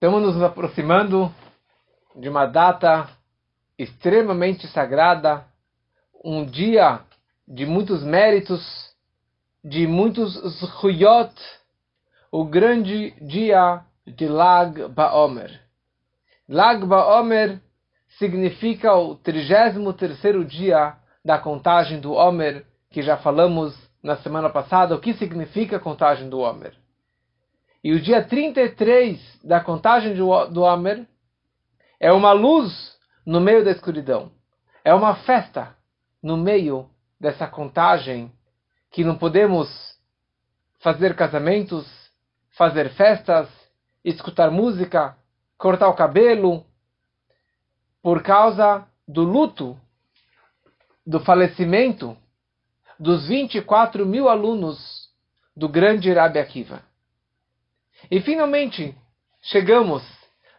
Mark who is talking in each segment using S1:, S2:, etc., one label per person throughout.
S1: Estamos nos aproximando de uma data extremamente sagrada, um dia de muitos méritos, de muitos zhuyot, o grande dia de Lag Baomer. Lag Baomer significa o 33º dia da contagem do Omer, que já falamos na semana passada o que significa a contagem do Omer. E o dia 33 da contagem do Omer é uma luz no meio da escuridão. É uma festa no meio dessa contagem que não podemos fazer casamentos, fazer festas, escutar música, cortar o cabelo, por causa do luto, do falecimento dos 24 mil alunos do grande Rabi Akiva. E finalmente chegamos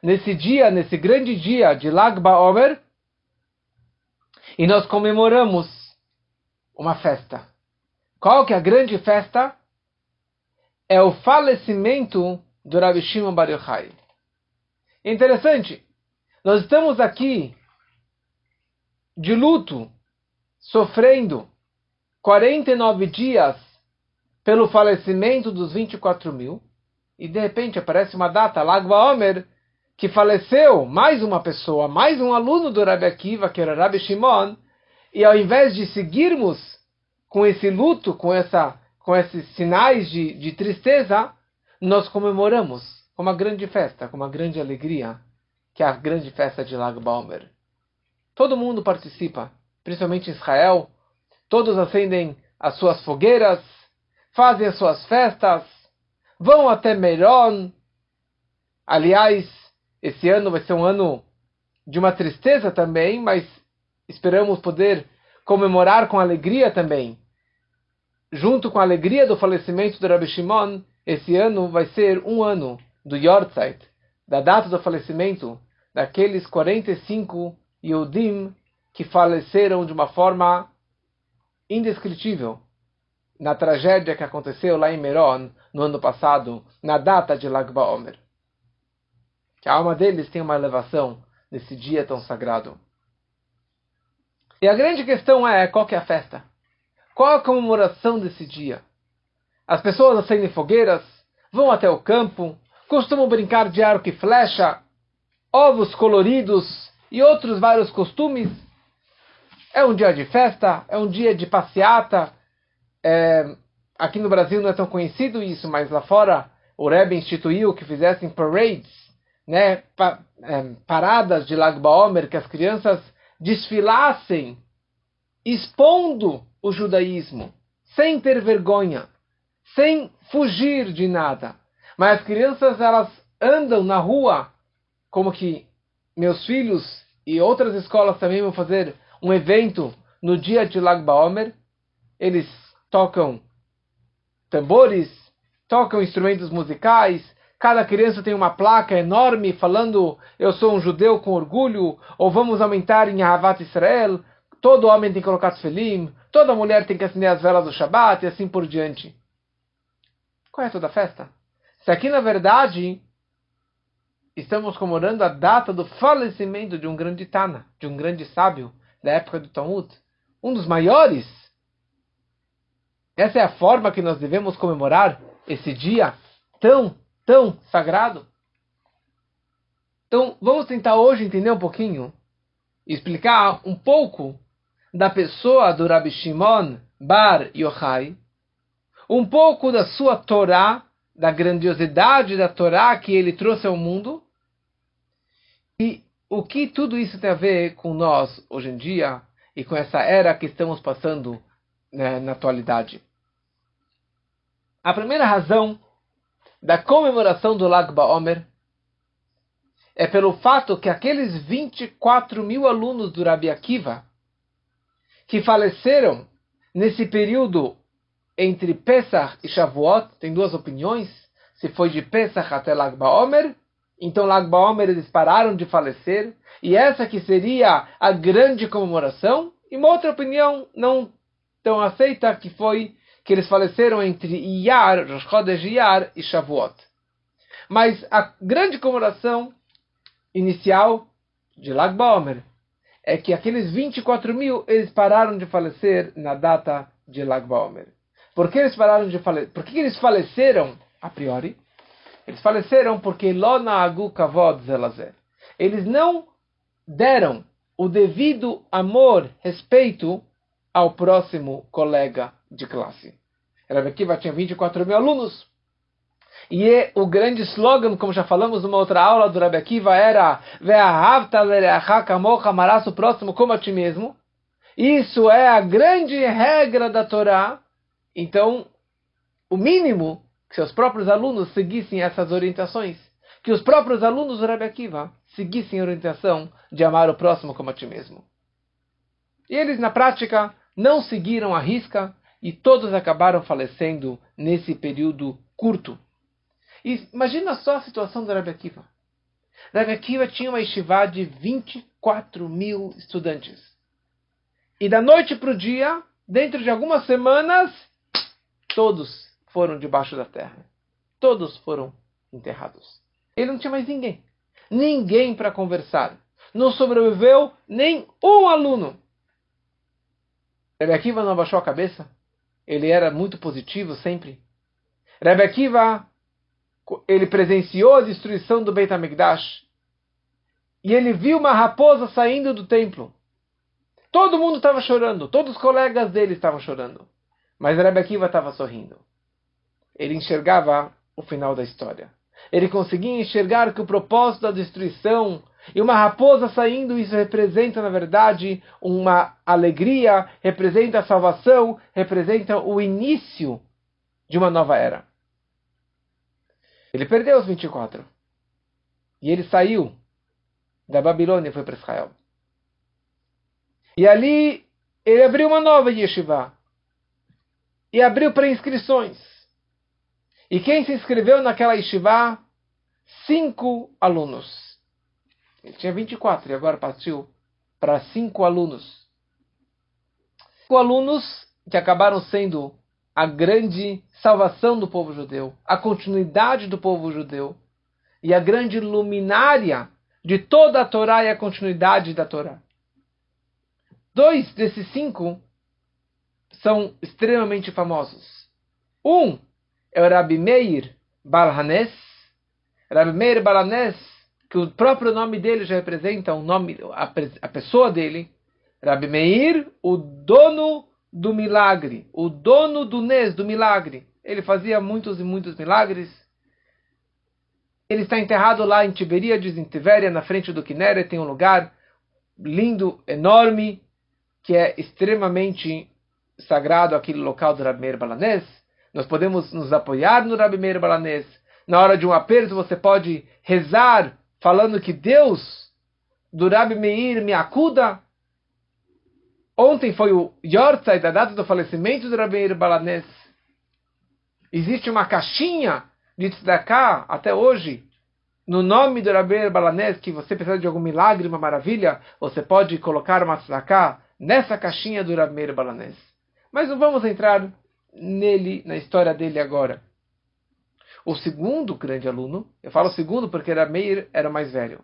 S1: nesse dia, nesse grande dia de Lag BaOmer, e nós comemoramos uma festa. Qual que é a grande festa? É o falecimento do Rabi Shimon Bar Yochai. Interessante, nós estamos aqui de luto, sofrendo 49 dias pelo falecimento dos 24 mil, e de repente aparece uma data, Lagba Omer, que faleceu mais uma pessoa, mais um aluno do Rabi Akiva, que era Rabi Shimon, e ao invés de seguirmos com esse luto, com, essa, com esses sinais de, de tristeza, nós comemoramos com uma grande festa, com uma grande alegria, que é a grande festa de Lag Baomer. Todo mundo participa, principalmente Israel, todos acendem as suas fogueiras, fazem as suas festas, vão até Meron. Aliás, esse ano vai ser um ano de uma tristeza também, mas esperamos poder comemorar com alegria também. Junto com a alegria do falecimento do Rabbi Shimon, esse ano vai ser um ano do Yortzeit, da data do falecimento daqueles 45 Yudim que faleceram de uma forma indescritível na tragédia que aconteceu lá em Meron no ano passado, na data de Lag BaOmer. Que a alma deles tem uma elevação nesse dia tão sagrado. E a grande questão é qual que é a festa? Qual a comemoração desse dia? As pessoas acendem fogueiras, vão até o campo, costumam brincar de arco e flecha, ovos coloridos e outros vários costumes. É um dia de festa, é um dia de passeata. É, aqui no Brasil não é tão conhecido isso, mas lá fora o Rebbe instituiu que fizessem parades, né, pa, é, paradas de Lag Baomer, que as crianças desfilassem expondo o judaísmo, sem ter vergonha, sem fugir de nada. Mas as crianças elas andam na rua como que meus filhos e outras escolas também vão fazer um evento no dia de Lag Baomer. Eles tocam tambores, tocam instrumentos musicais. Cada criança tem uma placa enorme falando eu sou um judeu com orgulho, ou vamos aumentar em Ahavat Israel. Todo homem tem que colocar tefilim, toda mulher tem que acender as velas do Shabat e assim por diante. Qual é toda a festa? Se aqui na verdade estamos comemorando a data do falecimento de um grande Tana, de um grande sábio da época do Talmud, um dos maiores. Essa é a forma que nós devemos comemorar esse dia tão, tão sagrado. Então, vamos tentar hoje entender um pouquinho, explicar um pouco da pessoa do Rabbi Shimon Bar Yochai, um pouco da sua Torá, da grandiosidade da Torá que ele trouxe ao mundo, e o que tudo isso tem a ver com nós hoje em dia e com essa era que estamos passando né, na atualidade? A primeira razão da comemoração do Lag Baomer é pelo fato que aqueles 24 mil alunos do Rabi Akiva que faleceram nesse período entre Pesach e Shavuot, tem duas opiniões, se foi de Pesach até Lag Baomer então Lag BaOmer eles pararam de falecer, e essa que seria a grande comemoração. E uma outra opinião não tão aceita que foi que eles faleceram entre Iyar, Rosh Chodesh Iyar e Shavuot. Mas a grande comemoração inicial de Lag Baomer é que aqueles 24 mil, eles pararam de falecer na data de Lag Baomer. Por que eles pararam de falecer? Por que eles faleceram, a priori? Eles faleceram porque Lona Agu Kavod Zelazer. Eles não deram o devido amor, respeito ao próximo colega de classe. Rabbi Akiva tinha 24 mil alunos. E é o grande slogan, como já falamos numa outra aula do Rabbi Akiva, era amarás o próximo como a ti mesmo. Isso é a grande regra da Torá. Então, o mínimo que seus próprios alunos seguissem essas orientações. Que os próprios alunos do Rabbi Akiva seguissem a orientação de amar o próximo como a ti mesmo. E eles, na prática, não seguiram a risca e todos acabaram falecendo nesse período curto. E imagina só a situação do Rabbi Akiva. Rabbi Akiva tinha uma yeshiva de 24 mil estudantes. E da noite para o dia, dentro de algumas semanas, todos foram debaixo da terra. Todos foram enterrados. Ele não tinha mais ninguém. Ninguém para conversar. Não sobreviveu nem um aluno. Rebbe Akiva não abaixou a cabeça? Ele era muito positivo sempre. Rebbe Akiva, ele presenciou a destruição do Beit HaMikdash. E ele viu uma raposa saindo do templo. Todo mundo estava chorando, todos os colegas dele estavam chorando. Mas Rebbe Akiva estava sorrindo. Ele enxergava o final da história. Ele conseguia enxergar que o propósito da destruição e uma raposa saindo, isso representa, na verdade, uma alegria, representa a salvação, representa o início de uma nova era. Ele perdeu os 24. E ele saiu da Babilônia e foi para Israel. E ali ele abriu uma nova yeshiva. E abriu para inscrições. E quem se inscreveu naquela yeshiva? Cinco alunos. Ele tinha 24 e agora partiu para cinco alunos. Cinco alunos que acabaram sendo a grande salvação do povo judeu, a continuidade do povo judeu e a grande luminária de toda a Torá e a continuidade da Torá. Dois desses cinco são extremamente famosos. Um é o Rabi Meir Balhanes. Rabi Meir Balhanes que o próprio nome dele já representa o nome, a, a pessoa dele, Rabi Meir, o dono do milagre, o dono do Nes, do milagre. Ele fazia muitos e muitos milagres. Ele está enterrado lá em Tiberíades, em Tiberia, na frente do Kinneret, tem um lugar lindo, enorme, que é extremamente sagrado, aquele local do Rabi Meir Balanés. Nós podemos nos apoiar no Rabi Meir Balanés. Na hora de um aperto, você pode rezar falando que Deus do Rabi Meir me acuda. Ontem foi o Yortzeit, a data do falecimento do Rabi Meir Balanés. Existe uma caixinha de tzedakah até hoje, no nome do Rabi Meir Balanés, que você precisa de algum milagre, uma maravilha, você pode colocar uma tzedakah nessa caixinha do Rabi Meir Balanés. Mas não vamos entrar nele, na história dele agora. O segundo grande aluno, eu falo segundo porque era Meir era mais velho.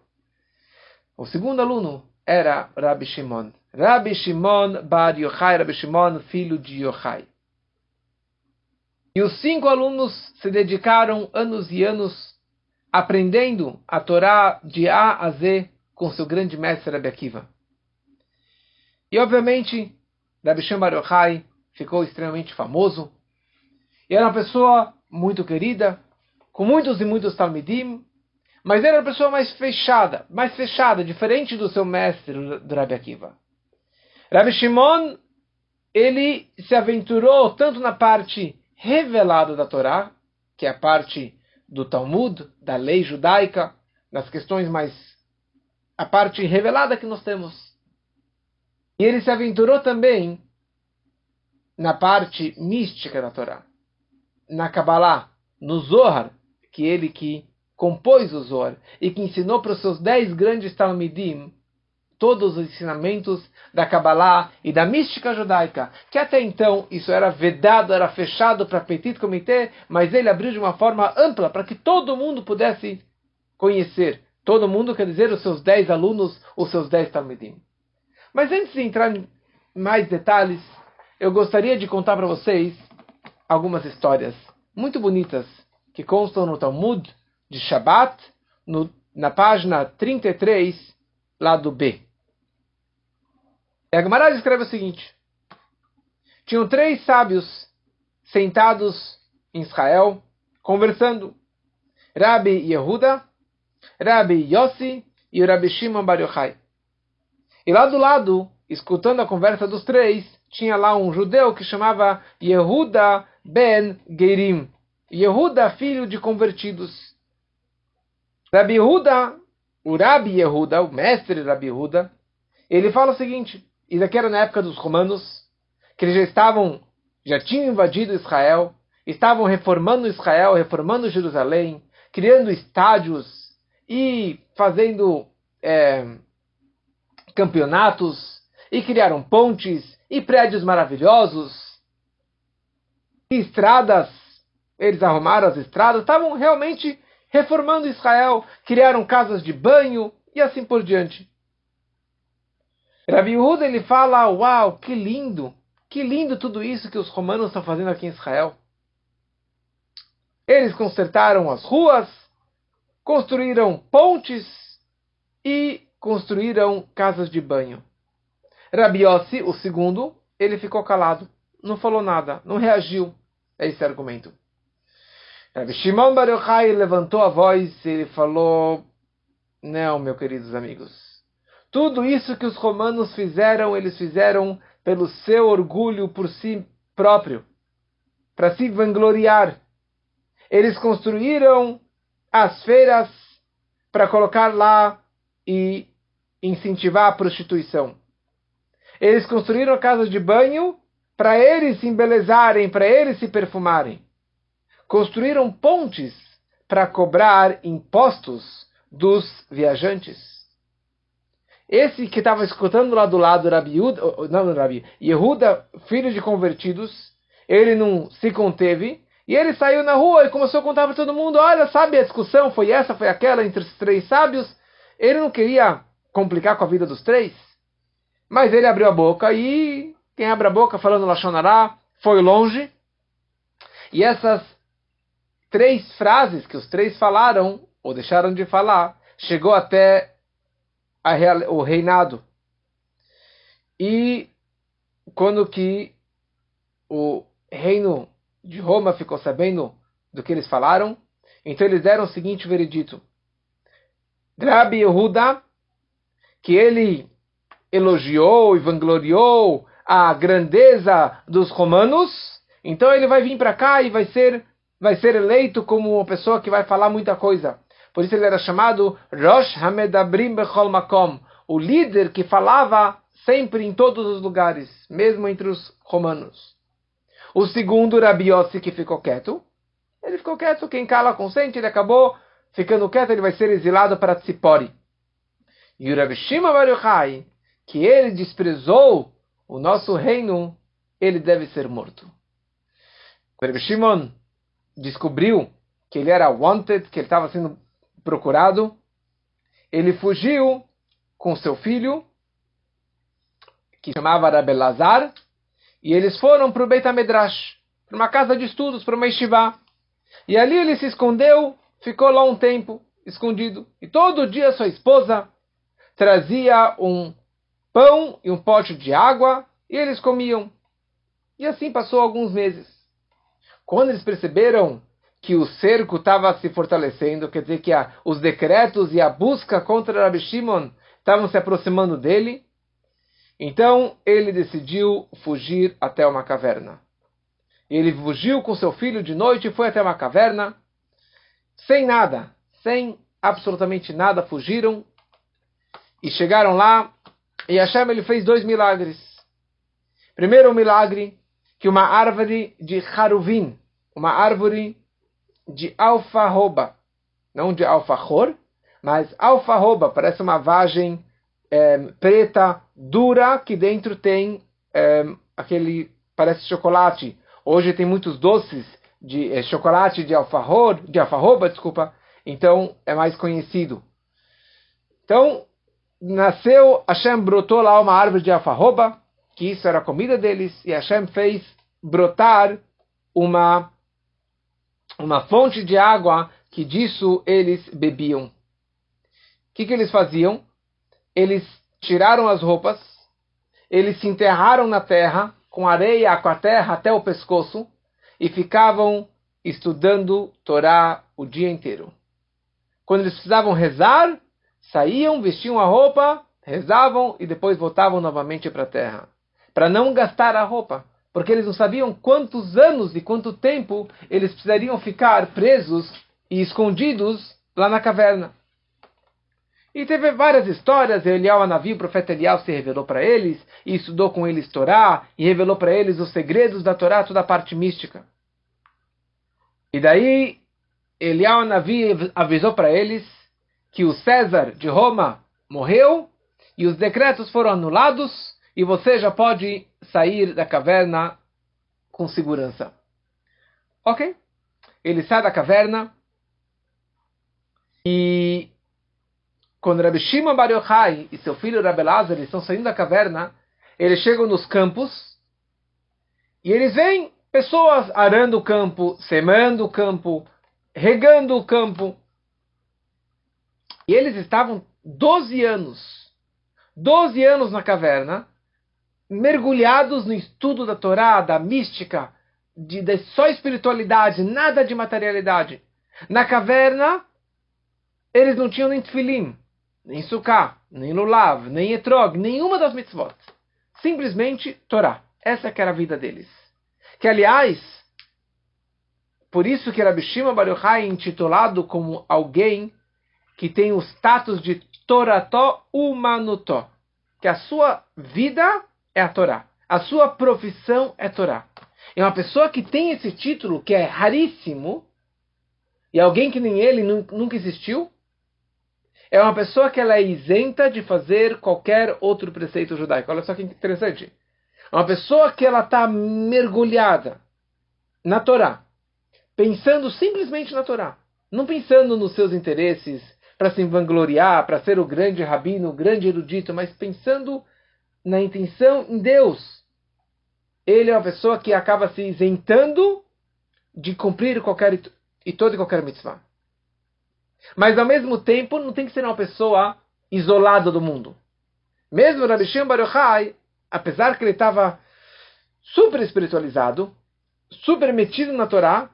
S1: O segundo aluno era Rabbi Shimon. Rabbi Shimon Bar Yochai, Rabbi Shimon, filho de Yochai. E os cinco alunos se dedicaram anos e anos aprendendo a Torá de A a Z com seu grande mestre Rabbi Akiva. E obviamente, Rabbi Shimon Bar Yochai ficou extremamente famoso. E era uma pessoa muito querida, com muitos e muitos Talmidim, mas era a pessoa mais fechada, mais fechada, diferente do seu mestre, do Rabbi Akiva. Rabbi Shimon, ele se aventurou tanto na parte revelada da Torá, que é a parte do Talmud, da lei judaica, das questões mais. a parte revelada que nós temos. E ele se aventurou também na parte mística da Torá, na Kabbalah, no Zohar, que ele que compôs o Zohar e que ensinou para os seus dez grandes Talmidim todos os ensinamentos da Kabbalah e da mística judaica, que até então isso era vedado, era fechado para petit comitê, mas ele abriu de uma forma ampla para que todo mundo pudesse conhecer. Todo mundo quer dizer os seus dez alunos, os seus dez talmidim. Mas antes de entrar em mais detalhes, eu gostaria de contar para vocês algumas histórias muito bonitas que constam no Talmud de Shabbat, no, na página 33, lado B. E Gemara escreve o seguinte: Tinham três sábios sentados em Israel, conversando. Rabi Yehuda, Rabi Yossi e o Rabi Shimon Bar Yochai. E lá do lado, escutando a conversa dos três, tinha lá um judeu que chamava Yehuda ben Gerim. Yehuda, filho de convertidos. Rabi Yehuda, o Rabi Yehuda, o mestre Rabi Yehuda, ele fala o seguinte, isso aqui era na época dos romanos, que eles já estavam, já tinham invadido Israel, estavam reformando Israel, reformando Jerusalém, criando estádios e fazendo é, campeonatos, e criaram pontes e prédios maravilhosos, e estradas, eles arrumaram as estradas, estavam realmente reformando Israel, criaram casas de banho e assim por diante. Rabi Yehuda ele fala, uau, que lindo, que lindo tudo isso que os romanos estão fazendo aqui em Israel. Eles consertaram as ruas, construíram pontes e construíram casas de banho. Rabi Yossi, o segundo, ele ficou calado, não falou nada, não reagiu a esse argumento. Rabi Shimon Bar Yochai levantou a voz e ele falou: Não, meus queridos amigos, tudo isso que os romanos fizeram, eles fizeram pelo seu orgulho por si próprio, para se vangloriar. Eles construíram as feiras para colocar lá e incentivar a prostituição. Eles construíram casas de banho para eles se embelezarem, para eles se perfumarem. Construíram pontes para cobrar impostos dos viajantes. Esse que estava escutando lá do lado Rabi Yehuda, não Rabi, Yehuda, filho de convertidos, ele não se conteve e ele saiu na rua e começou a contar para todo mundo: olha, sabe a discussão foi essa, foi aquela entre os três sábios. Ele não queria complicar com a vida dos três, mas ele abriu a boca e quem abre a boca falando Lachonará foi longe. E essas três frases que os três falaram, ou deixaram de falar, chegou até real, o reinado. E quando que o reino de Roma ficou sabendo do que eles falaram, então eles deram o seguinte veredito. Rabi Yehuda, que ele elogiou e vangloriou a grandeza dos romanos, então ele vai vir para cá e vai ser, vai ser eleito como uma pessoa que vai falar muita coisa. Por isso ele era chamado Rosh Hamedabrim Bechol Makom, o líder que falava sempre em todos os lugares, mesmo entre os romanos. O segundo, Rabi Yossi, que ficou quieto. Ele ficou quieto, quem cala consente, ele acabou ficando quieto, ele vai ser exilado para Tzipori. E o Rabi Shimon Bar Yochai, que ele desprezou o nosso reino, ele deve ser morto. O Rabi Shimon descobriu que ele era wanted, que ele estava sendo procurado. Ele fugiu com seu filho, que chamava Rabelazar, e eles foram para o Beit HaMedrash, para uma casa de estudos, para uma yeshiva. E ali ele se escondeu, ficou lá um tempo, escondido. E todo dia sua esposa trazia um pão e um pote de água e eles comiam. E assim passou alguns meses. Quando eles perceberam que o cerco estava se fortalecendo, quer dizer que a, os decretos e a busca contra Rabbi Shimon estavam se aproximando dele, então ele decidiu fugir até uma caverna. Ele fugiu com seu filho de noite e foi até uma caverna, sem nada, sem absolutamente nada, fugiram e chegaram lá e Hashem ele fez dois milagres. Primeiro, um milagre que uma árvore de Haruvim, uma árvore de alfarroba, não de alfajor, mas alfarroba, parece uma vagem é, preta, dura, que dentro tem é, aquele, parece chocolate. Hoje tem muitos doces de é, chocolate de alfarroba, de alfarroba, desculpa, então é mais conhecido. Então, nasceu, Hashem brotou lá uma árvore de alfarroba, que isso era a comida deles, e Hashem fez brotar uma, uma fonte de água que disso eles bebiam. O que, que eles faziam? Eles tiraram as roupas, eles se enterraram na terra, com areia, com a terra até o pescoço, e ficavam estudando Torá o dia inteiro. Quando eles precisavam rezar, saíam, vestiam a roupa, rezavam e depois voltavam novamente para a terra. Para não gastar a roupa, porque eles não sabiam quantos anos e quanto tempo eles precisariam ficar presos e escondidos lá na caverna. E teve várias histórias, Eliel Anavi, o profeta Eliel se revelou para eles, e estudou com eles Torá, e revelou para eles os segredos da Torá, toda a parte mística. E daí, Eliel Anavi avisou para eles que o César de Roma morreu e os decretos foram anulados e você já pode sair da caverna com segurança. Ok? Ele sai da caverna e quando Rabbi Shimon Bar Yochai e seu filho Rabbi Lazar estão saindo da caverna, eles chegam nos campos e eles veem pessoas arando o campo, semando o campo, regando o campo. E eles estavam 12 anos, 12 anos na caverna, mergulhados no estudo da Torá, da mística, de, de só espiritualidade, nada de materialidade. Na caverna, eles não tinham nem tefilim, nem sukkah, nem lulav, nem etrog, nenhuma das mitzvot. Simplesmente Torá. Essa que era a vida deles. Que, aliás, por isso que Rabi Shimon Bar é intitulado como alguém que tem o status de Torató Umanutó, que a sua vida é a Torá, a sua profissão é Torá. É uma pessoa que tem esse título, que é raríssimo, e alguém que nem ele nunca existiu, é uma pessoa que ela é isenta de fazer qualquer outro preceito judaico. Olha só que interessante. É uma pessoa que ela está mergulhada na Torá, pensando simplesmente na Torá, não pensando nos seus interesses, para se vangloriar, para ser o grande rabino, o grande erudito, mas pensando na intenção em Deus. Ele é uma pessoa que acaba se isentando de cumprir qualquer e toda e qualquer mitzvah. Mas ao mesmo tempo não tem que ser uma pessoa isolada do mundo. Mesmo Rabbi Shem Bar Yochai, apesar que ele estava super espiritualizado, super metido na Torá,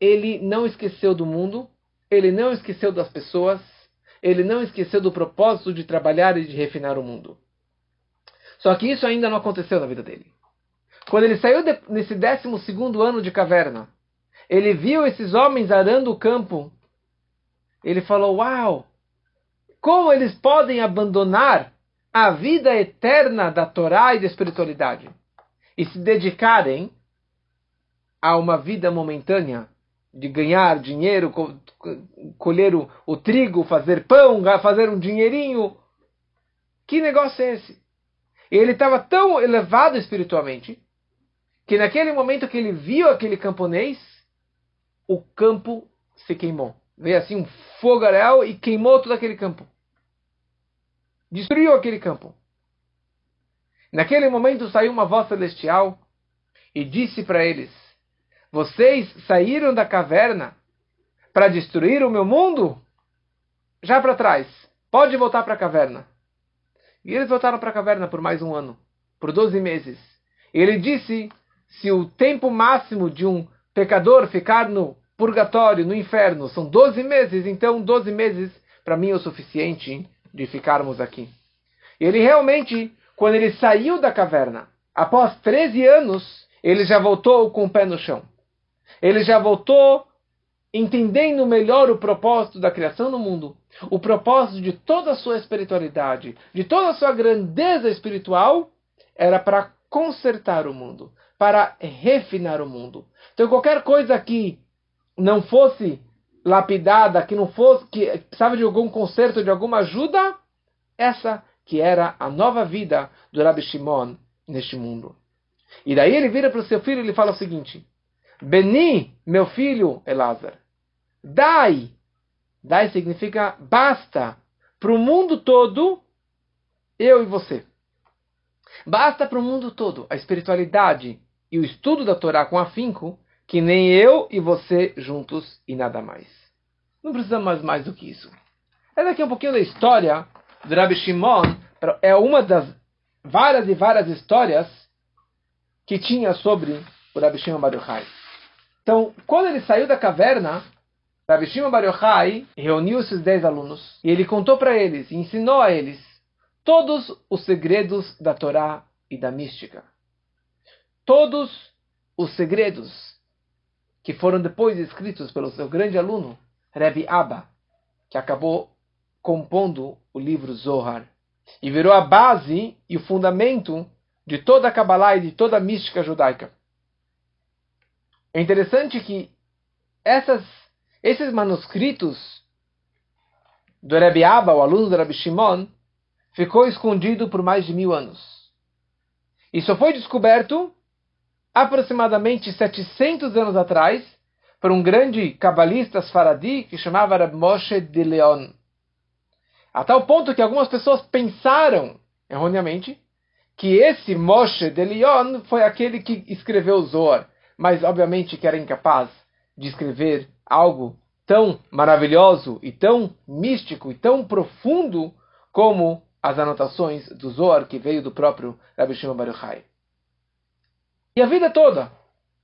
S1: ele não esqueceu do mundo ele não esqueceu das pessoas, ele não esqueceu do propósito de trabalhar e de refinar o mundo. Só que isso ainda não aconteceu na vida dele. Quando ele saiu de, nesse 12 ano de caverna, ele viu esses homens arando o campo. Ele falou: Uau! Como eles podem abandonar a vida eterna da Torá e da espiritualidade e se dedicarem a uma vida momentânea de ganhar dinheiro, colher o, o, trigo, fazer pão, fazer um dinheirinho. Que negócio é esse? Ele estava tão elevado espiritualmente que naquele momento que ele viu aquele camponês, o campo se queimou. Veio assim um fogaréu e queimou todo aquele campo. Destruiu aquele campo. Naquele momento saiu uma voz celestial e disse para eles: vocês saíram da caverna para destruir o meu mundo? Já para trás. Pode voltar para a caverna. E eles voltaram para a caverna por mais um ano, por 12 meses. E ele disse: se o tempo máximo de um pecador ficar no purgatório, no inferno, são 12 meses, então 12 meses para mim é o suficiente de ficarmos aqui. E ele realmente, quando ele saiu da caverna, após 13 anos, ele já voltou com o pé no chão. Ele já voltou entendendo melhor o propósito da criação no mundo, o propósito de toda a sua espiritualidade, de toda a sua grandeza espiritual, era para consertar o mundo, para refinar o mundo. Então qualquer coisa que não fosse lapidada, que não fosse, que precisava de algum conserto, de alguma ajuda, essa que era a nova vida do Rabbi Shimon neste mundo. E daí ele vira para o seu filho e ele fala o seguinte: Beni, meu filho Elazar, dai, dai significa basta para o mundo todo, eu e você. Basta para o mundo todo a espiritualidade e o estudo da Torá com afinco, que nem eu e você juntos e nada mais. Não precisamos mais do que isso. É um pouquinho da história do Rabbi Shimon. É uma das várias e várias histórias que tinha sobre o Rabbi Shimon Bar Yochai. Então, quando ele saiu da caverna, Rabbi Shimon Bar Yochai reuniu esses dez alunos e ele contou para eles, ensinou a eles todos os segredos da Torá e da mística. Todos os segredos que foram depois escritos pelo seu grande aluno, Rebbe Abba, que acabou compondo o livro Zohar e virou a base e o fundamento de toda a Kabbalah e de toda a mística judaica. É interessante que essas, esses manuscritos do Rebbe Abba, o aluno do Rebbe Shimon, ficou escondido por mais de mil anos. E só foi descoberto aproximadamente 700 anos atrás por um grande cabalista faradi que chamava Reb Moshe de Leon. A tal ponto que algumas pessoas pensaram, erroneamente, que esse Moshe de Leon foi aquele que escreveu o Zohar mas obviamente que era incapaz de escrever algo tão maravilhoso e tão místico e tão profundo como as anotações do Zohar que veio do próprio Rabbi Shimon Bar Yochai. E a vida toda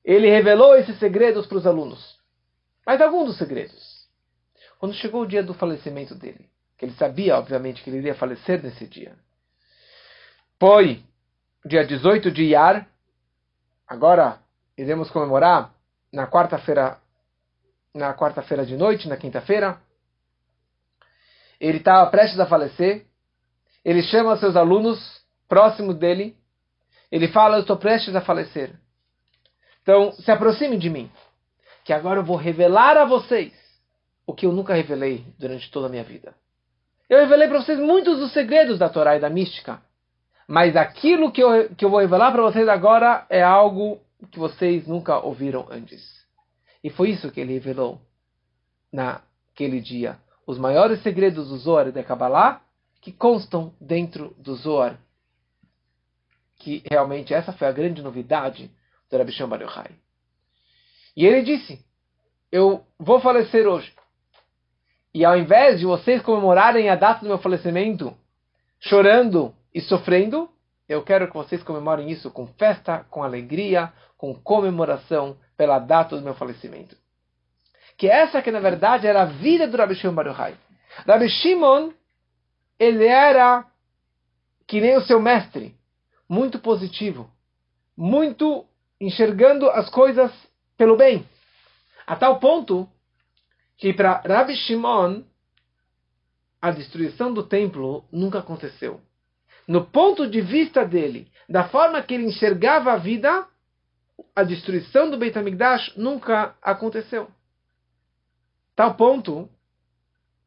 S1: ele revelou esses segredos para os alunos. Mas alguns dos segredos. Quando chegou o dia do falecimento dele, que ele sabia, obviamente, que ele iria falecer nesse dia, foi dia 18 de Iyar, agora iremos comemorar na quarta-feira, na quarta-feira de noite, na quinta-feira. Ele estava prestes a falecer. Ele chama seus alunos próximos dele. Ele fala: Eu estou prestes a falecer. Então, se aproxime de mim, que agora eu vou revelar a vocês o que eu nunca revelei durante toda a minha vida. Eu revelei para vocês muitos dos segredos da Torá e da mística. Mas aquilo que eu, que eu vou revelar para vocês agora é algo que vocês nunca ouviram antes. E foi isso que ele revelou naquele dia. Os maiores segredos do Zohar e da Kabbalah que constam dentro do Zohar. Que realmente essa foi a grande novidade do Rabbi Shimon Yochai. E ele disse, eu vou falecer hoje. E ao invés de vocês comemorarem a data do meu falecimento chorando e sofrendo, eu quero que vocês comemorem isso com festa, com alegria, com comemoração pela data do meu falecimento. Que essa que na verdade era a vida do Rabbi Shimon Bar Yochai. Rabbi Shimon, ele era que nem o seu mestre, muito positivo, muito enxergando as coisas pelo bem. A tal ponto que para Rabbi Shimon a destruição do templo nunca aconteceu. No ponto de vista dele, da forma que ele enxergava a vida, a destruição do Beit HaMikdash nunca aconteceu. Tal ponto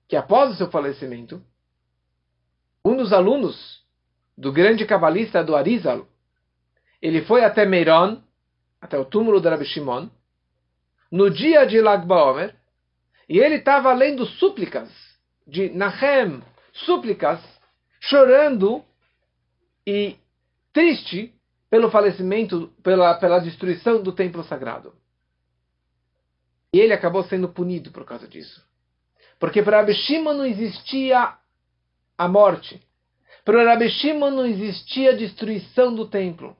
S1: que após o seu falecimento, um dos alunos do grande cabalista do Arizal, ele foi até Meiron, até o túmulo de Rabbi Shimon, no dia de Lag BaOmer, e ele estava lendo súplicas de Nahem, súplicas, chorando e triste pelo falecimento, pela, pela destruição do templo sagrado. E ele acabou sendo punido por causa disso. Porque para Rabi Shimon não existia a morte. Para Rabi Shimon não existia a destruição do templo.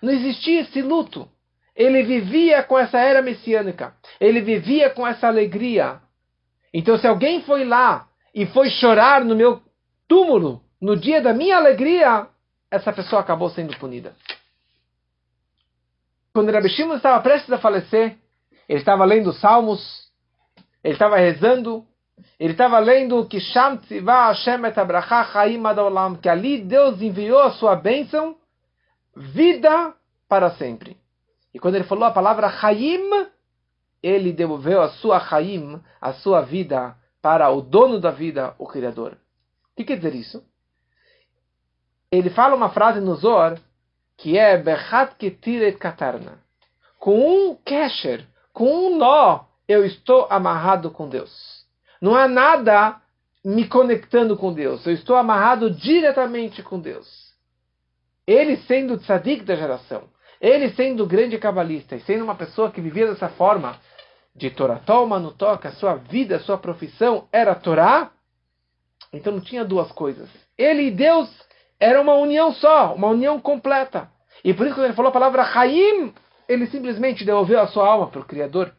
S1: Não existia esse luto. Ele vivia com essa era messiânica. Ele vivia com essa alegria. Então, se alguém foi lá e foi chorar no meu túmulo, no dia da minha alegria, essa pessoa acabou sendo punida quando Rabi Shimon estava prestes a falecer, ele estava lendo Salmos, ele estava rezando, ele estava lendo que Sham Hashem et que ali Deus enviou a sua bênção, vida para sempre. E quando ele falou a palavra Chaim, ele devolveu a sua Chaim, a sua vida, para o dono da vida, o Criador. O que quer dizer isso? ele fala uma frase no Zohar que é Bechat Ketiret Katarna. Com um kesher, com um nó, eu estou amarrado com Deus. Não há nada me conectando com Deus. Eu estou amarrado diretamente com Deus. Ele sendo tzadik da geração, ele sendo grande cabalista e sendo uma pessoa que vivia dessa forma, de Torató Manutó, que a sua vida, sua profissão era Torá, então não tinha duas coisas. Ele e Deus era uma união só, uma união completa. E por isso quando ele falou a palavra Haim, ele simplesmente devolveu a sua alma para o Criador.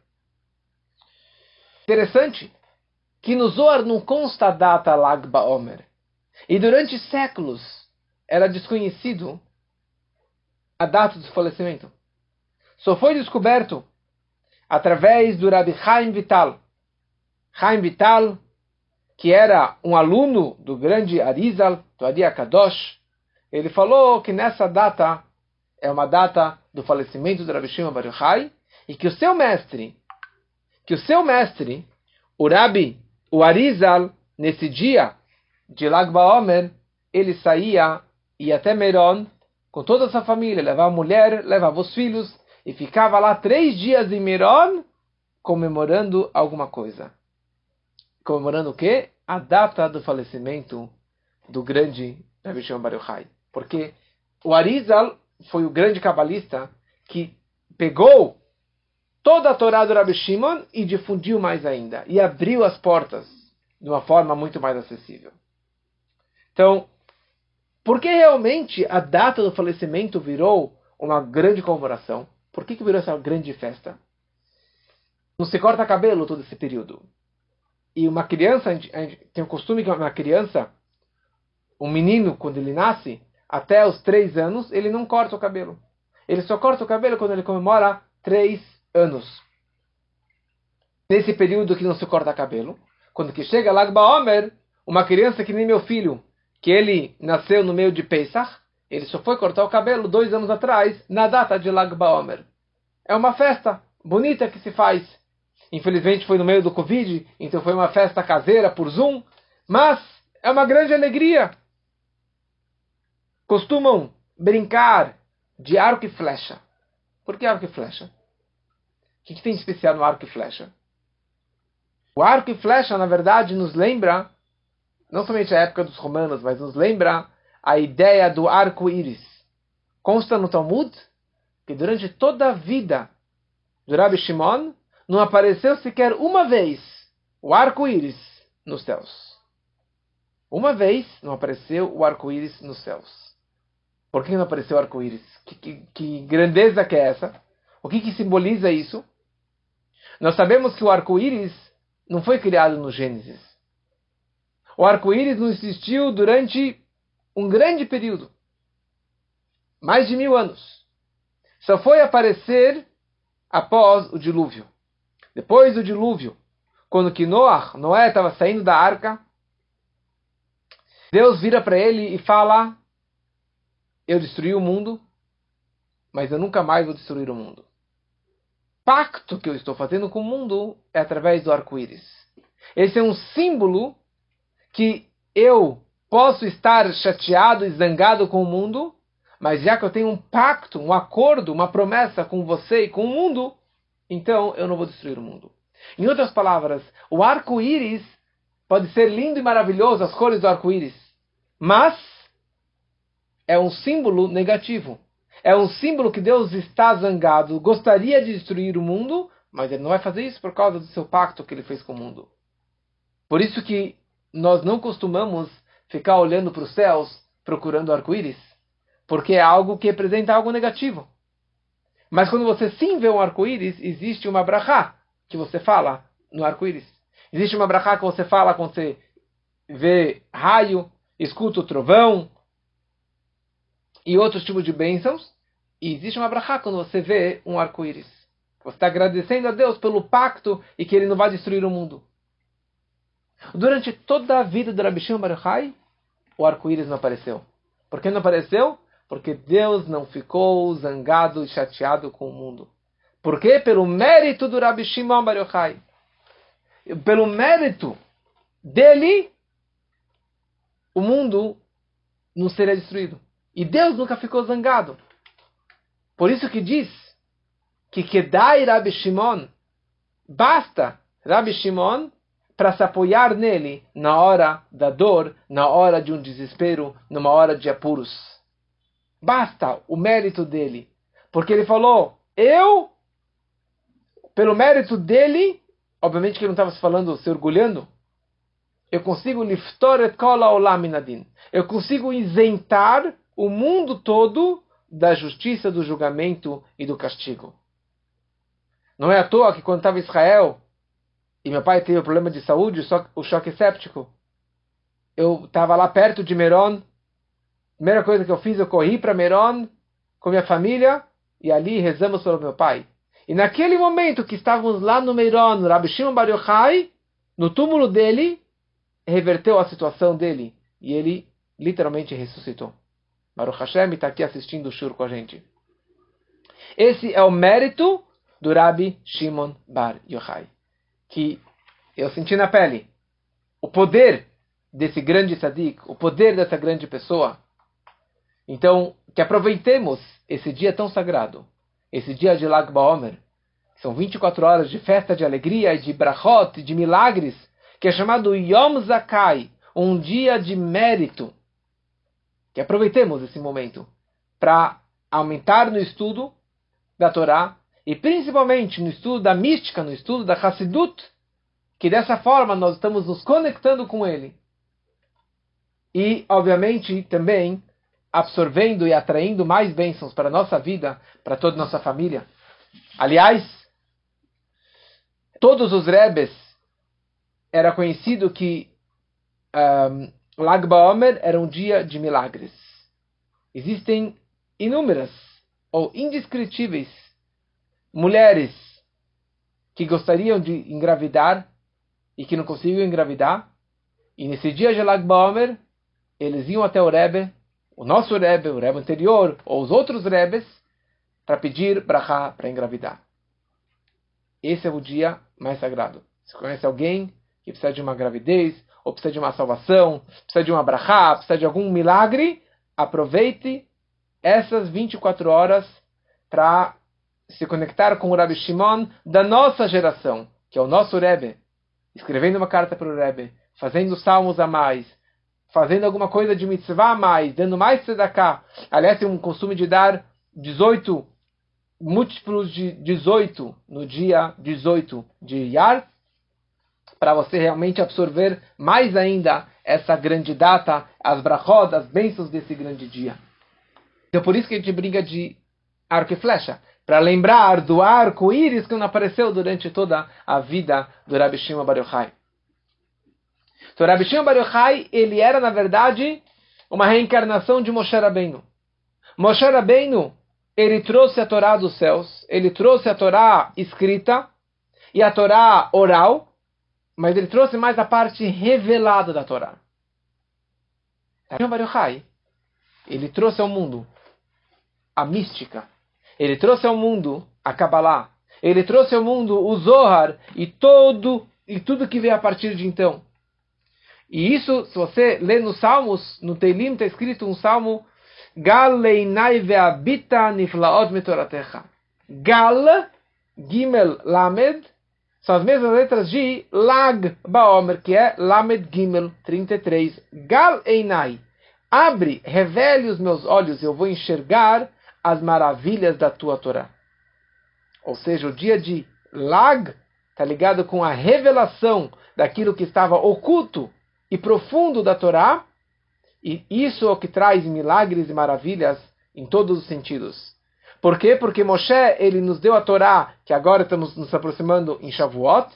S1: Interessante que no Zohar não consta a data Lag Baomer. E durante séculos era desconhecido a data do falecimento. Só foi descoberto através do Rabbi Chaim Vital. Chaim Vital, que era um aluno do grande Arizal, do Adi Kadosh, ele falou que nessa data é uma data do falecimento do Rabbi Shimon Bar Yochai, e que o seu mestre, que o seu mestre, o Rabbi, o Arizal, nesse dia de Lag Baomer, ele saía e até Meron com toda a sua família, levava a mulher, levava os filhos e ficava lá três dias em Meron comemorando alguma coisa. Comemorando o quê? A data do falecimento do grande Rabbi Shimon Bar Yochai. Porque o Arizal foi o grande cabalista que pegou toda a Torá do Rabbi Shimon e difundiu mais ainda. E abriu as portas de uma forma muito mais acessível. Então, por que realmente a data do falecimento virou uma grande comemoração? Por que, que virou essa grande festa? Não se corta cabelo todo esse período. E uma criança, a gente, a gente tem o costume que uma criança, um menino, quando ele nasce, até os três anos, ele não corta o cabelo. Ele só corta o cabelo quando ele comemora três anos. Nesse período que não se corta cabelo, quando que chega Lag Baomer, uma criança que nem meu filho, que ele nasceu no meio de Pesach, ele só foi cortar o cabelo dois anos atrás, na data de Lag Baomer. É uma festa bonita que se faz. Infelizmente foi no meio do Covid, então foi uma festa caseira por Zoom, mas é uma grande alegria costumam brincar de arco e flecha. Por que arco e flecha? O que, tem de especial no arco e flecha? O arco e flecha, na verdade, nos lembra, não somente a época dos romanos, mas nos lembra a ideia do arco-íris. Consta no Talmud que durante toda a vida do Rabbi Shimon não apareceu sequer uma vez o arco-íris nos céus. Uma vez não apareceu o arco-íris nos céus. Por que não apareceu arco-íris? Que, que, que, grandeza que é essa? O que, que simboliza isso? Nós sabemos que o arco-íris não foi criado no Gênesis. O arco-íris não existiu durante um grande período mais de mil anos. Só foi aparecer após o dilúvio. Depois do dilúvio, quando que Noé, Noé estava saindo da arca, Deus vira para ele e fala: eu destruí o mundo, mas eu nunca mais vou destruir o mundo. Pacto que eu estou fazendo com o mundo é através do arco-íris. Esse é um símbolo que eu posso estar chateado e zangado com o mundo, mas já que eu tenho um pacto, um acordo, uma promessa com você e com o mundo, então eu não vou destruir o mundo. Em outras palavras, o arco-íris pode ser lindo e maravilhoso, as cores do arco-íris, mas é um símbolo negativo. É um símbolo que Deus está zangado, gostaria de destruir o mundo, mas ele não vai fazer isso por causa do seu pacto que ele fez com o mundo. Por isso que nós não costumamos ficar olhando para os céus procurando arco-íris, porque é algo que representa algo negativo. Mas quando você sim vê um arco-íris, existe uma brachá que você fala no arco-íris. Existe uma brachá que você fala quando você vê raio, escuta o trovão, e outros tipos de bênçãos. E existe uma brachá quando você vê um arco-íris. Você está agradecendo a Deus pelo pacto e que ele não vai destruir o mundo. Durante toda a vida do Rabi Shimon Baruchai, o arco-íris não apareceu. Por que não apareceu? Porque Deus não ficou zangado e chateado com o mundo. Por quê? Pelo mérito do Rabi Shimon Baruchai. Pelo mérito dele, o mundo não seria destruído. E Deus nunca ficou zangado. Por isso que diz que Kedai Rabi Shimon, basta Rabi Shimon para se apoiar nele na hora da dor, na hora de um desespero, numa hora de apuros. Basta o mérito dele. Porque ele falou, eu, pelo mérito dele, obviamente que ele não estava se falando, se orgulhando, eu consigo liftor et kol olaminadin. Eu consigo isentar o mundo todo da justiça, do julgamento e do castigo. Não é à toa que quando estava em Israel e meu pai teve um problema de saúde, o choque séptico, eu estava lá perto de Meron. Primeira coisa que eu fiz, eu corri para Meron com minha família e ali rezamos pelo meu pai. E naquele momento que estávamos lá no Meron, no Rabi Shimon Bar Yochai, no túmulo dele, reverteu a situação dele e ele literalmente ressuscitou. Baruch Hashem está aqui assistindo o Shur com a gente. Esse é o mérito do Rabbi Shimon Bar Yochai. Que eu senti na pele. O poder desse grande tzadik, o poder dessa grande pessoa. Então, que aproveitemos esse dia tão sagrado, esse dia de Lag BaOmer, são 24 horas de festa de alegria de brachot, de milagres, que é chamado Yom Zakai, um dia de mérito. Que aproveitemos esse momento para aumentar no estudo da Torá e principalmente no estudo da mística, no estudo da Hassidut, que dessa forma nós estamos nos conectando com ele. E, obviamente, também absorvendo e atraindo mais bênçãos para a nossa vida, para toda a nossa família. Aliás, todos os rebes era conhecido que um, Lag BaOmer era um dia de milagres. Existem inúmeras ou indescritíveis mulheres que gostariam de engravidar e que não conseguiam engravidar. E nesse dia de Lag BaOmer, eles iam até o Rebbe, o nosso Rebbe, o Rebbe anterior, ou os outros Rebes, para pedir brachá para engravidar. Esse é o dia mais sagrado. Se conhece alguém que precisa de uma gravidez, ou precisa de uma salvação, precisa de uma brachá, precisa de algum milagre, aproveite essas 24 horas para se conectar com o Rabbi Shimon da nossa geração, que é o nosso Rebbe, escrevendo uma carta para o Rebbe, fazendo salmos a mais, fazendo alguma coisa de mitzvah a mais, dando mais tzedakah. Aliás, tem um costume de dar 18 múltiplos de 18 no dia 18 de Yar, para você realmente absorver mais ainda essa grande data, as brachot, as bênçãos desse grande dia. Então por isso que a gente briga de arco e flecha, para lembrar do arco-íris que não apareceu durante toda a vida do Rabi Shimon Bar Yochai. Então Rabi Shimon Bar Yochai, ele era na verdade uma reencarnação de Moshe Rabbeinu. Moshe Rabbeinu, ele trouxe a Torá dos céus, ele trouxe a Torá escrita e a Torá oral, mas ele trouxe mais a parte revelada da Torá. Ele trouxe ao mundo a mística. Ele trouxe ao mundo a Kabbalah. Ele trouxe ao mundo o Zohar e todo e tudo que veio a partir de então. E isso, se você lê nos Salmos, no Teilim está escrito um salmo niflaot metoratecha. Gal, Gimel, Lamed, são as mesmas letras de Lag Baomer, que é Lamed Gimel 33. Gal Einai. Abre, revele os meus olhos, eu vou enxergar as maravilhas da tua Torá. Ou seja, o dia de Lag está ligado com a revelação daquilo que estava oculto e profundo da Torá. E isso é o que traz milagres e maravilhas em todos os sentidos. Por quê? Porque Moshe ele nos deu a Torá, que agora estamos nos aproximando em Shavuot.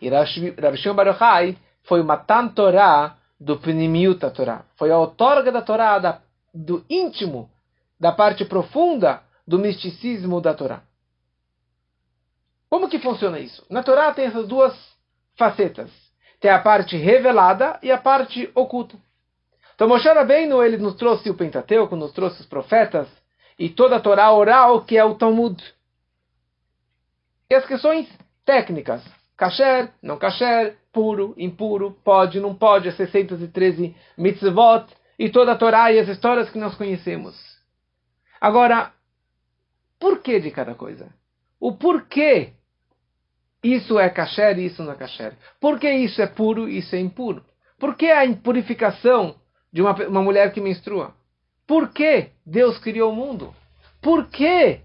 S1: E Rav Shimon Baruchai foi o Matan Torá do Pnimiut Torá. Foi a outorga da Torá, da, do íntimo, da parte profunda do misticismo da Torá. Como que funciona isso? Na Torá tem essas duas facetas. Tem a parte revelada e a parte oculta. Então Moshe Rabbeinu, ele nos trouxe o Pentateuco, nos trouxe os profetas, e toda a Torá oral, que é o Talmud. E as questões técnicas, kasher, não kasher, puro, impuro, pode, não pode, as 613 mitzvot, e toda a Torá e as histórias que nós conhecemos. Agora, por que de cada coisa? O porquê isso é kasher isso não é kasher? Por que isso é puro e isso é impuro? Por que a impurificação de uma, uma mulher que menstrua? Por que Deus criou o mundo? Por quê?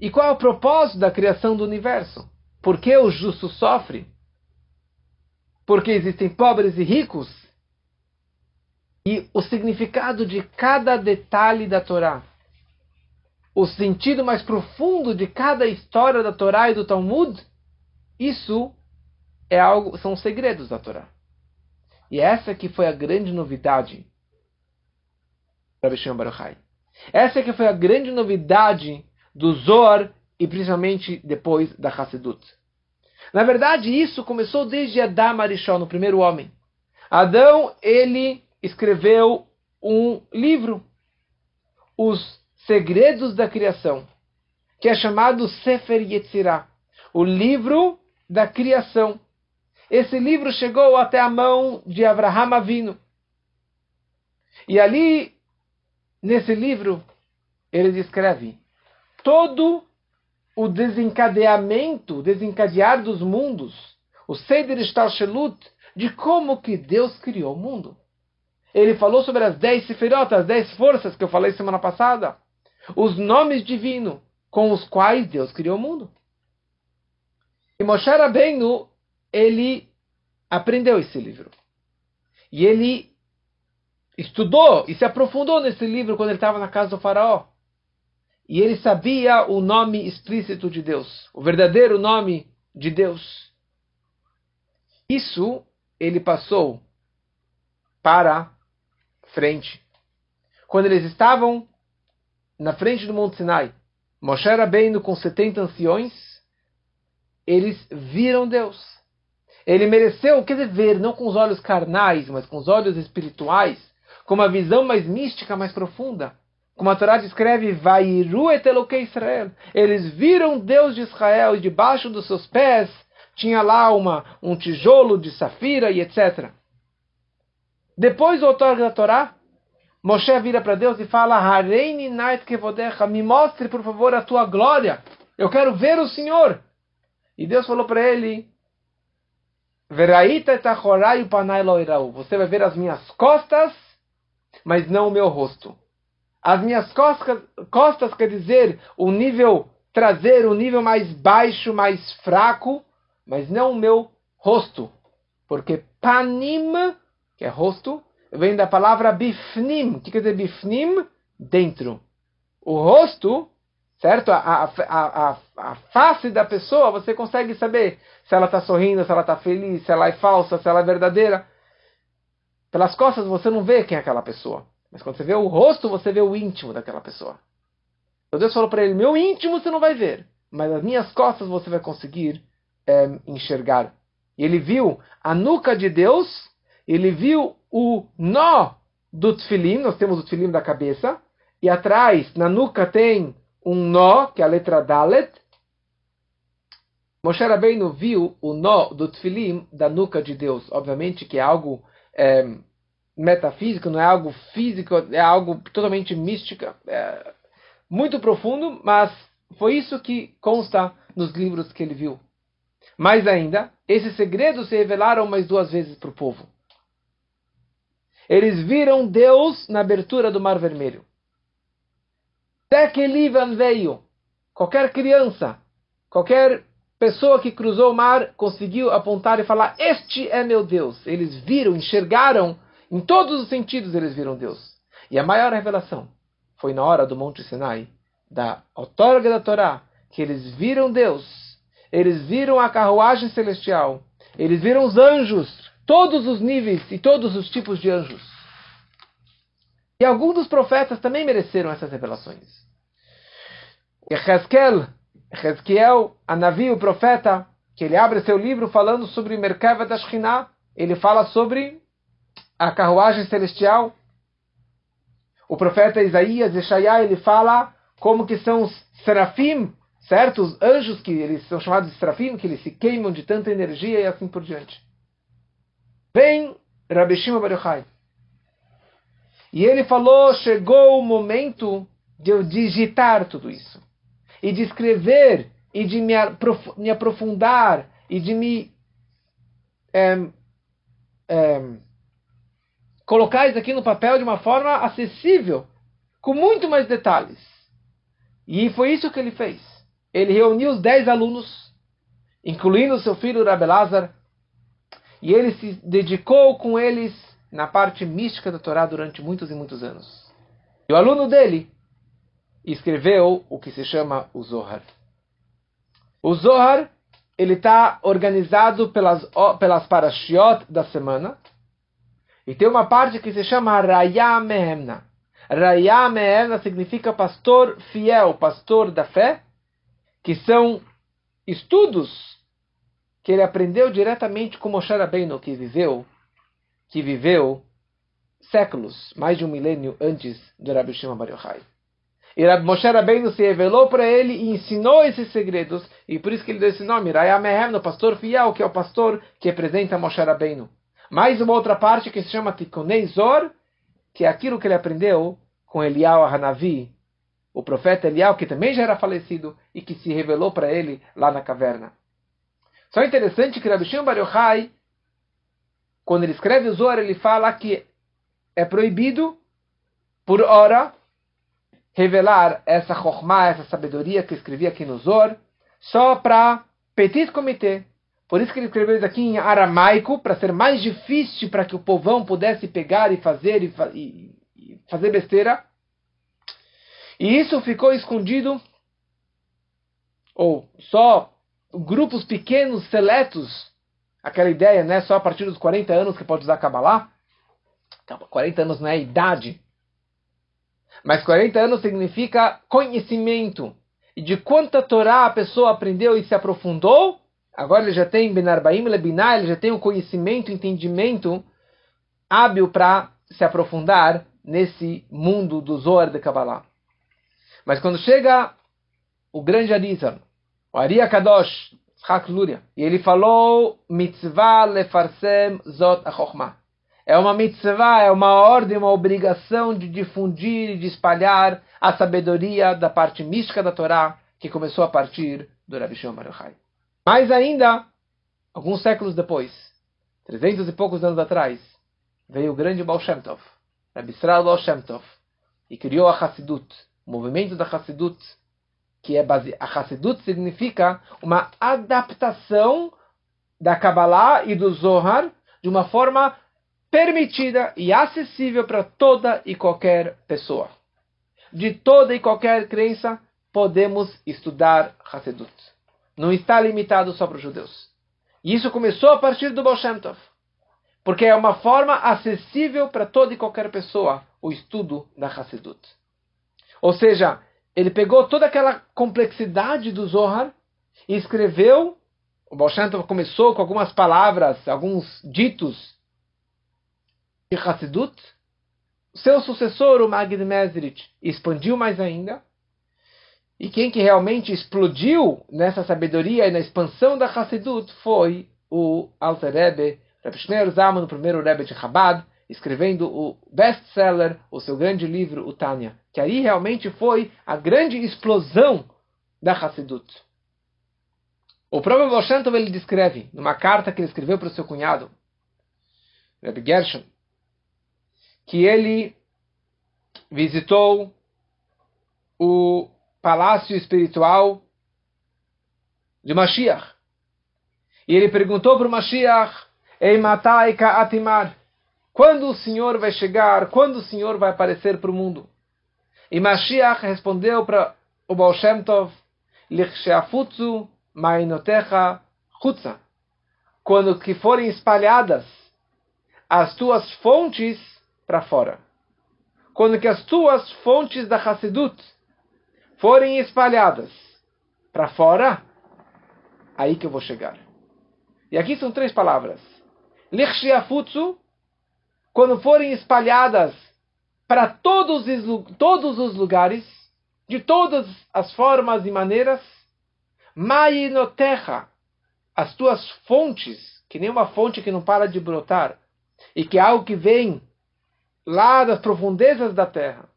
S1: E qual é o propósito da criação do universo? Por que o justo sofre? Porque existem pobres e ricos? E o significado de cada detalhe da Torá, o sentido mais profundo de cada história da Torá e do Talmud, isso é algo, são segredos da Torá. E essa que foi a grande novidade para Bisham Baruchai. Essa que foi a grande novidade do Zohar e principalmente depois da Hassedut. Na verdade, isso começou desde Adão Arishon, o primeiro homem. Adão, ele escreveu um livro, Os Segredos da Criação, que é chamado Sefer Yetzirah, o livro da criação. Esse livro chegou até a mão de Abraham Avino. E ali, nesse livro, ele descreve todo o desencadeamento, desencadear dos mundos, o Seder Shtalshelut, de como que Deus criou o mundo. Ele falou sobre as dez sefirotas, as dez forças que eu falei semana passada, os nomes divinos com os quais Deus criou o mundo. E Moshe Rabbeinu, ele aprendeu esse livro. E ele estudou e se aprofundou nesse livro quando ele estava na casa do faraó. E ele sabia o nome explícito de Deus, o verdadeiro nome de Deus. Isso ele passou para frente. Quando eles estavam na frente do Monte Sinai, Moshe Rabbeinu com 70 anciões, eles viram Deus. Ele mereceu, quer dizer, ver, não com os olhos carnais, mas com os olhos espirituais, com uma visão mais mística, mais profunda. Como a Torá descreve, Vairu et Israel. Eles viram Deus de Israel e debaixo dos seus pés tinha lá uma, um tijolo de safira e etc. Depois do autor da Torá, Moshe vira para Deus e fala: Hareini nait kevodecha, me mostre por favor a tua glória. Eu quero ver o Senhor. E Deus falou para ele: Você vai ver as minhas costas, mas não o meu rosto. As minhas costas, costas quer dizer o nível trazer o nível mais baixo, mais fraco, mas não o meu rosto. Porque panim, que é rosto, vem da palavra bifnim. O que quer dizer bifnim? Dentro. O rosto, certo? A, a, a, a, face da pessoa, você consegue saber se ela está sorrindo, se ela está feliz, se ela é falsa, se ela é verdadeira. Pelas costas você não vê quem é aquela pessoa. Mas quando você vê o rosto, você vê o íntimo daquela pessoa. Então Deus falou para ele: Meu íntimo você não vai ver, mas as minhas costas você vai conseguir é, enxergar. E ele viu a nuca de Deus, ele viu o nó do tefilim, nós temos o tefilim da cabeça, e atrás, na nuca, tem um nó, que é a letra Dalet. Moshe Rabbeinu viu o nó do tefilim da nuca de Deus. Obviamente que é algo é, metafísico, não é algo físico, é algo totalmente místico, é muito profundo, mas foi isso que consta nos livros que ele viu. Mais ainda, esses segredos se revelaram mais duas vezes para o povo. Eles viram Deus na abertura do Mar Vermelho. Até que Livan veio. Qualquer criança, qualquer pessoa que cruzou o mar conseguiu apontar e falar: Este é meu Deus. Eles viram, enxergaram em todos os sentidos eles viram Deus. E a maior revelação foi na hora do Monte Sinai, da outorga da Torá, que eles viram Deus, eles viram a carruagem celestial, eles viram os anjos, todos os níveis e todos os tipos de anjos. E alguns dos profetas também mereceram essas revelações. Ezequiel, Ezequiel, a Navi, o profeta, que ele abre seu livro falando sobre Merkava da ele fala sobre a carruagem celestial. O profeta Isaías, Ishaiah, ele fala como que são os serafim, certo? Os anjos que eles são chamados de serafim, que eles se queimam de tanta energia e assim por diante. Vem Rabi Shimon. E ele falou: chegou o momento de eu digitar tudo isso, e de escrever, e de me, me aprofundar, e de me é, é, colocar isso aqui no papel de uma forma acessível, com muito mais detalhes. E foi isso que ele fez. Ele reuniu os dez alunos, incluindo seu filho Rabelazar, e ele se dedicou com eles na parte mística da Torá durante muitos e muitos anos. E o aluno dele escreveu o que se chama o Zohar. O Zohar ele está organizado pelas, pelas parashiot da semana. E tem uma parte que se chama Raya Mehemna. Raya Mehemna significa pastor fiel, pastor da fé, que são estudos que ele aprendeu diretamente com Moshe Rabbeinu, que viveu, que viveu séculos, mais de um milênio antes de Rabbi Shimon Bar Yochai. E Moshe Rabbeinu se revelou para ele e ensinou esses segredos, e por isso que ele deu esse nome, Rayamehem, o pastor fiel, que é o pastor que representa Moshe Rabbeinu. Mais uma outra parte que se chama Tikonei Zor, que é aquilo que ele aprendeu com Elial Hanavi, o profeta Elial, que também já era falecido, e que se revelou para ele lá na caverna. Só é interessante que Rabbi Shimon Bar Yochai, quando ele escreve o Zohar, ele fala que é proibido, por hora, revelar essa chokmah, essa sabedoria que escrevi aqui no Zohar, só para petit comité. Por isso que ele escreveu isso aqui em aramaico, para ser mais difícil para que o povão pudesse pegar e fazer e, e, e fazer besteira. E isso ficou escondido, ou só grupos pequenos, seletos, aquela ideia, né? Só a partir dos 40 anos que pode usar Kabbalah. 40 anos não é idade. Mas 40 anos significa conhecimento. E de quanta Torá a pessoa aprendeu e se aprofundou, agora ele já tem Benarbaim Lebiná, ele já tem o conhecimento, entendimento hábil para se aprofundar nesse mundo do Zohar de Kabbalah. Mas quando chega o grande Arizal, o Ari Kadosh, Luria, e ele falou mitzvah lefarsem zot achokhmah. É uma mitzvah, é uma ordem, uma obrigação de difundir e de espalhar a sabedoria da parte mística da Torá, que começou a partir do Rabi Shimon Bar Yochai. Mais ainda, alguns séculos depois, trezentos e poucos anos atrás, veio o grande Baal Shem Tov, Israel Baal Shem Tov, e criou a Hassidut, o movimento da Hassidut, que é base... a Hassidut significa uma adaptação da Kabbalah e do Zohar de uma forma permitida e acessível para toda e qualquer pessoa. De toda e qualquer crença podemos estudar Hassidut. Não está limitado só para os judeus. E isso começou a partir do Baal Shem Tov, porque é uma forma acessível para toda e qualquer pessoa o estudo da Hassidut. Ou seja, ele pegou toda aquela complexidade do Zohar e escreveu. O Tov começou com algumas palavras, alguns ditos de Hassidut. Seu sucessor, o Magid Mesrit, expandiu mais ainda. E quem que realmente explodiu nessa sabedoria e na expansão da Hassidut foi o Alter Rebbe, Rebbe Schneur Zalman, o primeiro Rebbe de Chabad, escrevendo o best-seller, o seu grande livro, o Tânia, que aí realmente foi a grande explosão da Hassidut. O próprio Baal ele descreve, numa carta que ele escreveu para o seu cunhado, Rebbe Gershon, que ele visitou o palácio espiritual de Mashiach. E ele perguntou para o Mashiach, Ei Mataika Atimar, quando o Senhor vai chegar? Quando o Senhor vai aparecer para o mundo? E Mashiach respondeu para o Baal Shem Tov, Lichsheafutzu mainotecha chutza. Quando que forem espalhadas as tuas fontes para fora. Quando que as tuas fontes da Hassidut forem espalhadas para fora, aí que eu vou chegar. E aqui são três palavras. Lichshiafutsu quando forem espalhadas para todos, todos os lugares, de todas as formas e maneiras, Mainoterra, as tuas fontes, que nem uma fonte que não para de brotar, e que é algo que vem lá das profundezas da terra.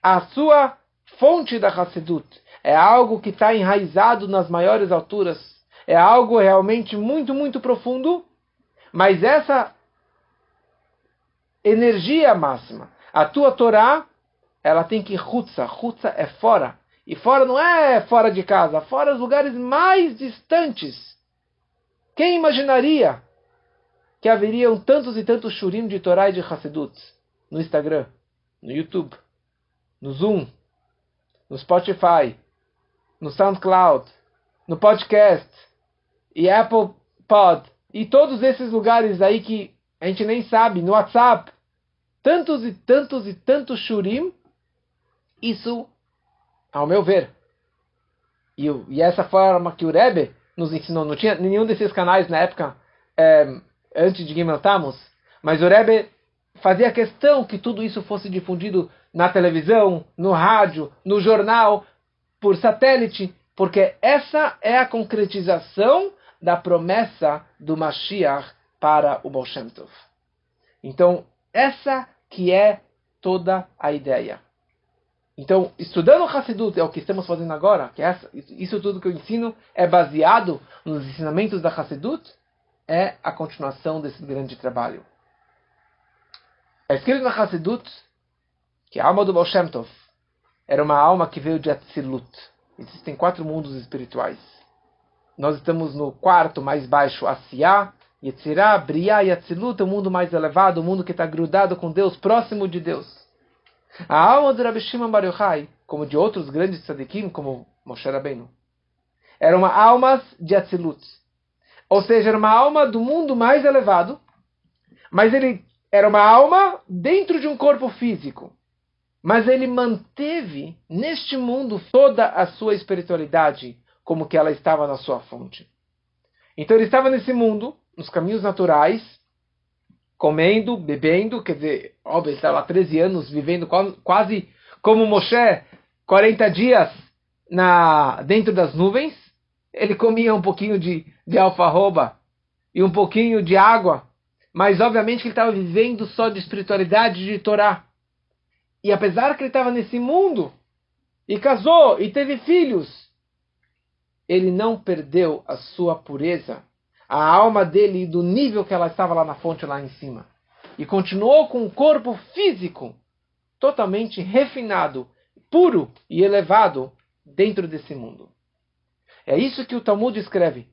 S1: A sua fonte da Hassedut é algo que está enraizado nas maiores alturas. É algo realmente muito, muito profundo. Mas essa energia máxima, a tua Torá, ela tem que rutsa. Rutsa é fora. E fora não é fora de casa, fora os lugares mais distantes. Quem imaginaria que haveriam tantos e tantos shurim de Torá e de Hassedut no Instagram, no YouTube, no Zoom, no Spotify, no SoundCloud, no podcast e Apple Pod e todos esses lugares aí que a gente nem sabe, no WhatsApp, tantos e tantos e tantos shurim, isso, ao meu ver, e, e essa forma que o Rebbe nos ensinou, não tinha nenhum desses canais na época, é, antes de Gimel mas o Rebbe fazia questão que tudo isso fosse difundido na televisão, no rádio, no jornal, por satélite, porque essa é a concretização da promessa do Mashiach para o Baal Shem Tov. Então, essa que é toda a ideia. Então, estudando o Hassidut é o que estamos fazendo agora, que essa, isso tudo que eu ensino é baseado nos ensinamentos da Hassidut, é a continuação desse grande trabalho. É escrito na Hassidut que a alma do Baal Shem Tov era uma alma que veio de Atzilut. Existem quatro mundos espirituais. Nós estamos no quarto mais baixo, Asiyah, Yetzirah, Briah e Atzilut, o mundo mais elevado, o mundo que está grudado com Deus, próximo de Deus. A alma do Rabbi Shimon Bar Yochai, como de outros grandes tzadikim, como Moshe Rabbeinu, eram almas de Atzilut. Ou seja, era uma alma do mundo mais elevado, mas ele era uma alma dentro de um corpo físico. Mas ele manteve neste mundo toda a sua espiritualidade como que ela estava na sua fonte. Então ele estava nesse mundo, nos caminhos naturais, comendo, bebendo, quer dizer, óbvio, ele estava lá 13 anos vivendo quase como Moshe, 40 dias na dentro das nuvens. Ele comia um pouquinho de, de alfarroba e um pouquinho de água mas obviamente que ele estava vivendo só de espiritualidade de Torá. E apesar que ele estava nesse mundo, e casou, e teve filhos, ele não perdeu a sua pureza, a alma dele do nível que ela estava lá na fonte, lá em cima. E continuou com o corpo físico totalmente refinado, puro e elevado dentro desse mundo. É isso que o Talmud escreve.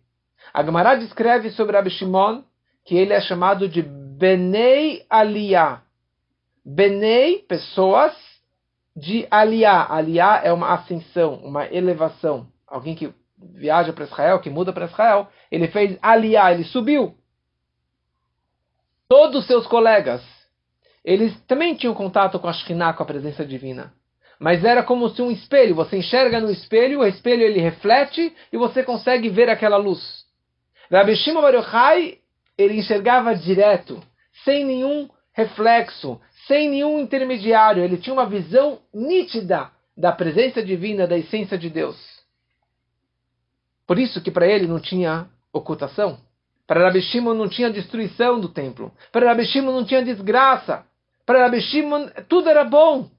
S1: A Gemara descreve sobre Abishimon Shimon que ele é chamado de Benei Aliyah. Benei, pessoas, de Aliyah. Aliyah é uma ascensão, uma elevação. Alguém que viaja para Israel, que muda para Israel, ele fez Aliyah, ele subiu. Todos os seus colegas, eles também tinham contato com a Shekhinah, com a presença divina. Mas era como se um espelho, você enxerga no espelho, o espelho ele reflete e você consegue ver aquela luz. Rabbi Shimon Bar Yochai, ele enxergava direto, sem nenhum reflexo, sem nenhum intermediário. Ele tinha uma visão nítida da presença divina, da essência de Deus. Por isso que para ele não tinha ocultação. Para Rabi Shimon não tinha destruição do templo. Para Rabi Shimon não tinha desgraça. Para Rabi Shimon tudo era bom.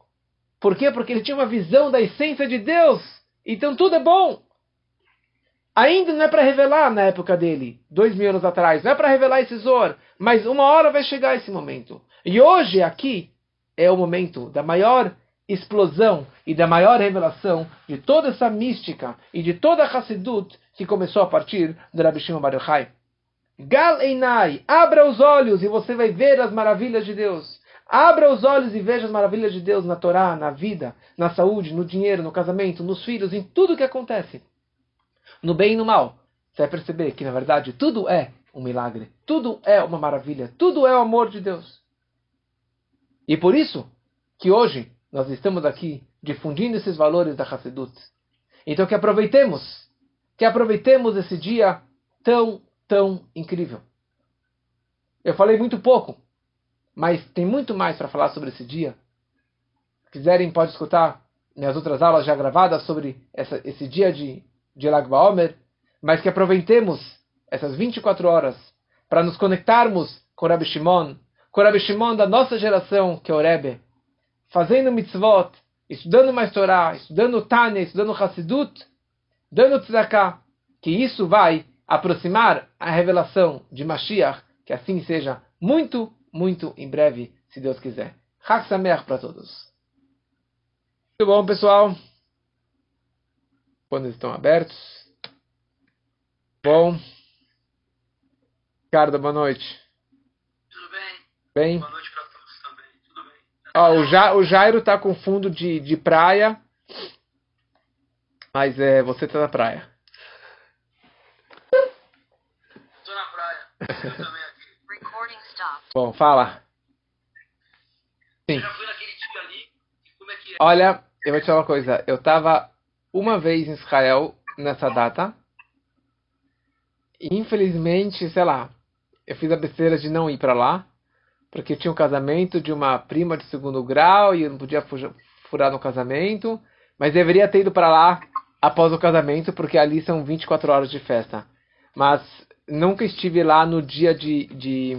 S1: Por quê? Porque ele tinha uma visão da essência de Deus. Então tudo é bom. Ainda não é para revelar na época dele, dois mil anos atrás, não é para revelar esse Zor, mas uma hora vai chegar esse momento. E hoje, aqui, é o momento da maior explosão e da maior revelação de toda essa mística e de toda a Hassidut que começou a partir do Rabbi Shimon Bar Yochai. Gal Einai, abra os olhos e você vai ver as maravilhas de Deus. Abra os olhos e veja as maravilhas de Deus na Torá, na vida, na saúde, no dinheiro, no casamento, nos filhos, em tudo que acontece no bem e no mal, você vai perceber que, na verdade, tudo é um milagre, tudo é uma maravilha, tudo é o amor de Deus. E por isso que hoje nós estamos aqui difundindo esses valores da Hassedut. Então que aproveitemos, que aproveitemos esse dia tão, tão incrível. Eu falei muito pouco, mas tem muito mais para falar sobre esse dia. Se quiserem, pode escutar minhas outras aulas já gravadas sobre essa, esse dia de de Lag Baomer, mas que aproveitemos essas 24 horas para nos conectarmos com Rabbi Shimon, com o Rebbe Shimon da nossa geração, que é o Rebbe, fazendo mitzvot, estudando mais Torá, estudando Tânia, estudando Hassidut, dando tzedakah, que isso vai aproximar a revelação de Mashiach, que assim seja muito, muito em breve, se Deus quiser. Chag Sameach para todos. Muito bom, pessoal. Quando estão abertos. Bom. Ricardo, boa noite.
S2: Tudo bem?
S1: Bem.
S2: Boa noite para todos também. Tudo bem.
S1: Ó, o, ja, o Jairo tá com fundo de, de praia. Mas é, você tá na praia.
S2: Tô na praia. Eu também aqui.
S3: Recording stopped.
S1: Bom, fala. Sim.
S2: Eu já fui naquele dia ali. Como é que é?
S1: Olha, eu vou te falar uma coisa. Eu tava uma vez em Israel nessa data. E infelizmente, sei lá, eu fiz a besteira de não ir pra lá. Porque tinha um casamento de uma prima de segundo grau e eu não podia furar no casamento. Mas deveria ter ido pra lá após o casamento, porque ali são 24 horas de festa. Mas nunca estive lá no dia de, de